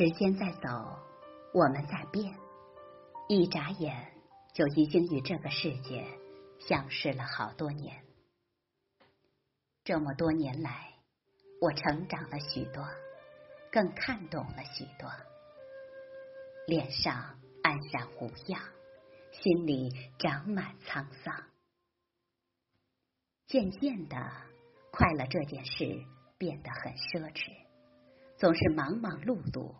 时间在走，我们在变，一眨眼就已经与这个世界相识了好多年。这么多年来，我成长了许多，更看懂了许多。脸上安然无恙，心里长满沧桑。渐渐的，快乐这件事变得很奢侈，总是忙忙碌碌，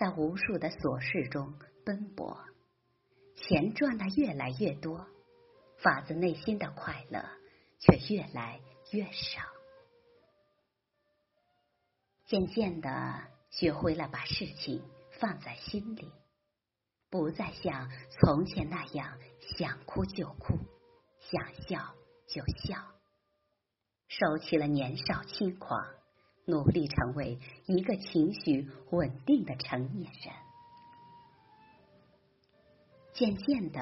在无数的琐事中奔波，钱赚的越来越多，发自内心的快乐却越来越少。渐渐的，学会了把事情放在心里，不再像从前那样想哭就哭，想笑就笑。收起了年少轻狂，努力成为一个情绪稳定的成年人。渐渐的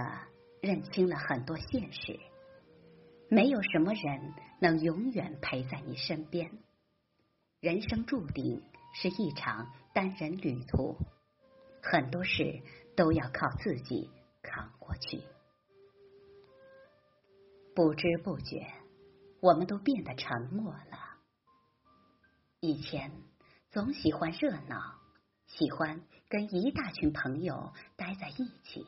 认清了很多现实，没有什么人能永远陪在你身边。人生注定是一场单人旅途，很多事都要靠自己扛过去。不知不觉。我们都变得沉默了。以前总喜欢热闹，喜欢跟一大群朋友待在一起。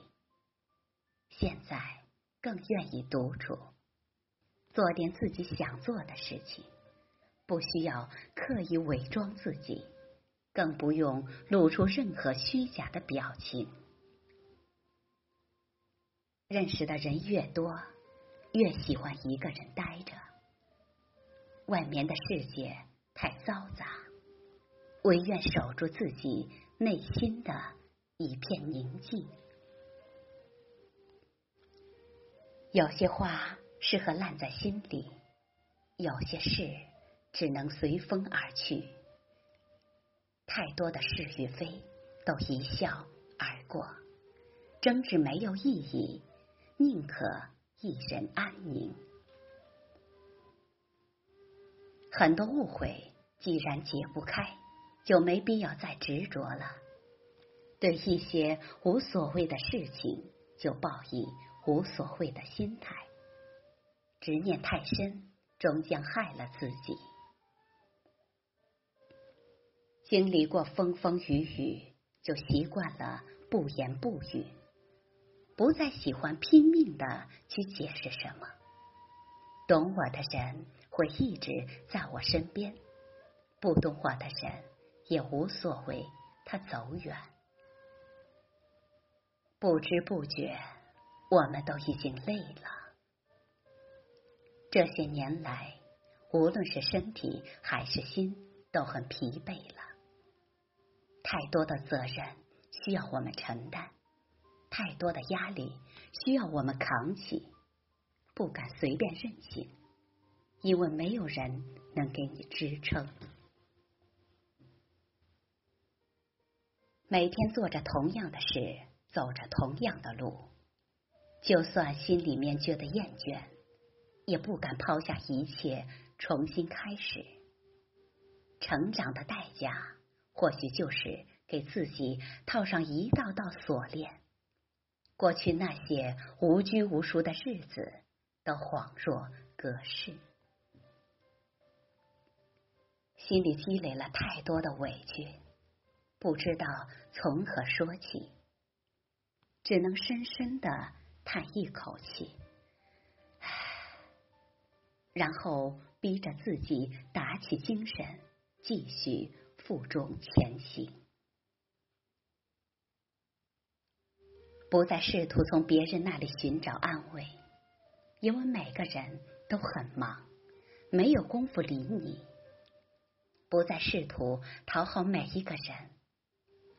现在更愿意独处，做点自己想做的事情，不需要刻意伪装自己，更不用露出任何虚假的表情。认识的人越多，越喜欢一个人待着。外面的世界太嘈杂，唯愿守住自己内心的一片宁静。有些话适合烂在心里，有些事只能随风而去。太多的是与非都一笑而过，争执没有意义，宁可一人安宁。很多误会既然解不开，就没必要再执着了。对一些无所谓的事情，就抱以无所谓的心态。执念太深，终将害了自己。经历过风风雨雨，就习惯了不言不语，不再喜欢拼命的去解释什么。懂我的人。会一直在我身边，不懂话的人也无所谓，他走远。不知不觉，我们都已经累了。这些年来，无论是身体还是心，都很疲惫了。太多的责任需要我们承担，太多的压力需要我们扛起，不敢随便任性。因为没有人能给你支撑。每天做着同样的事，走着同样的路，就算心里面觉得厌倦，也不敢抛下一切重新开始。成长的代价，或许就是给自己套上一道道锁链。过去那些无拘无束的日子，都恍若隔世。心里积累了太多的委屈，不知道从何说起，只能深深的叹一口气，唉，然后逼着自己打起精神，继续负重前行，不再试图从别人那里寻找安慰，因为每个人都很忙，没有功夫理你。不再试图讨好每一个人，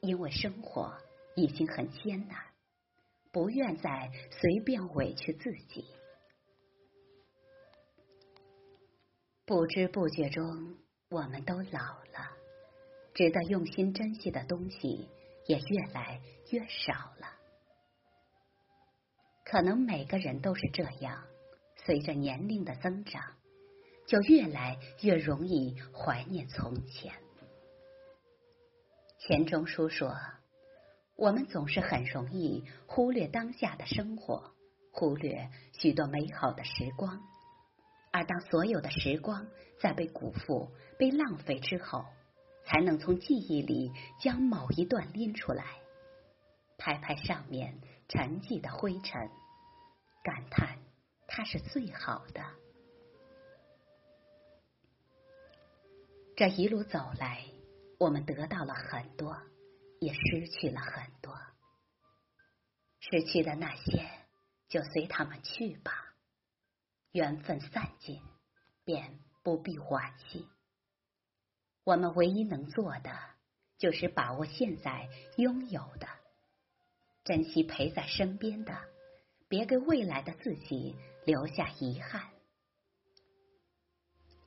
因为生活已经很艰难，不愿再随便委屈自己。不知不觉中，我们都老了，值得用心珍惜的东西也越来越少了。可能每个人都是这样，随着年龄的增长。就越来越容易怀念从前。钱钟书说：“我们总是很容易忽略当下的生活，忽略许多美好的时光。而当所有的时光在被辜负、被浪费之后，才能从记忆里将某一段拎出来，拍拍上面沉寂的灰尘，感叹它是最好的。这一路走来。”我们得到了很多，也失去了很多。失去的那些，就随他们去吧。缘分散尽，便不必惋惜。我们唯一能做的，就是把握现在拥有的，珍惜陪在身边的，别给未来的自己留下遗憾。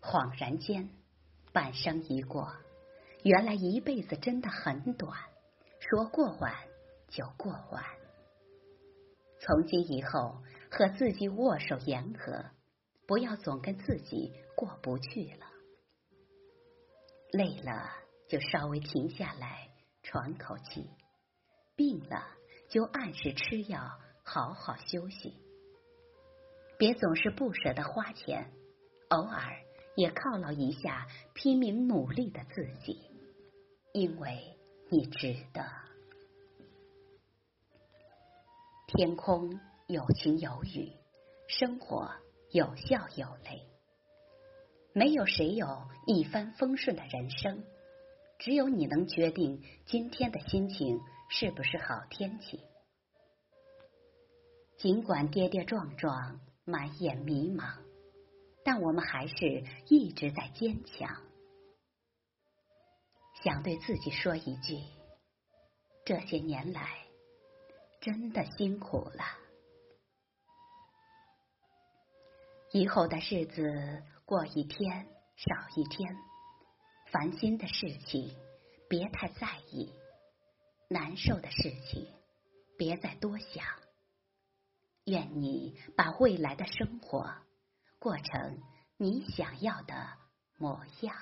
恍然间，半生已过。原来一辈子真的很短，说过完就过完。从今以后，和自己握手言和，不要总跟自己过不去了。累了就稍微停下来喘口气，病了就按时吃药，好好休息。别总是不舍得花钱，偶尔也犒劳一下拼命努力的自己。因为你值得。天空有晴有雨，生活有笑有泪。没有谁有一帆风顺的人生，只有你能决定今天的心情是不是好天气。尽管跌跌撞撞，满眼迷茫，但我们还是一直在坚强。想对自己说一句：这些年来，真的辛苦了。以后的日子过一天少一天，烦心的事情别太在意，难受的事情别再多想。愿你把未来的生活过成你想要的模样。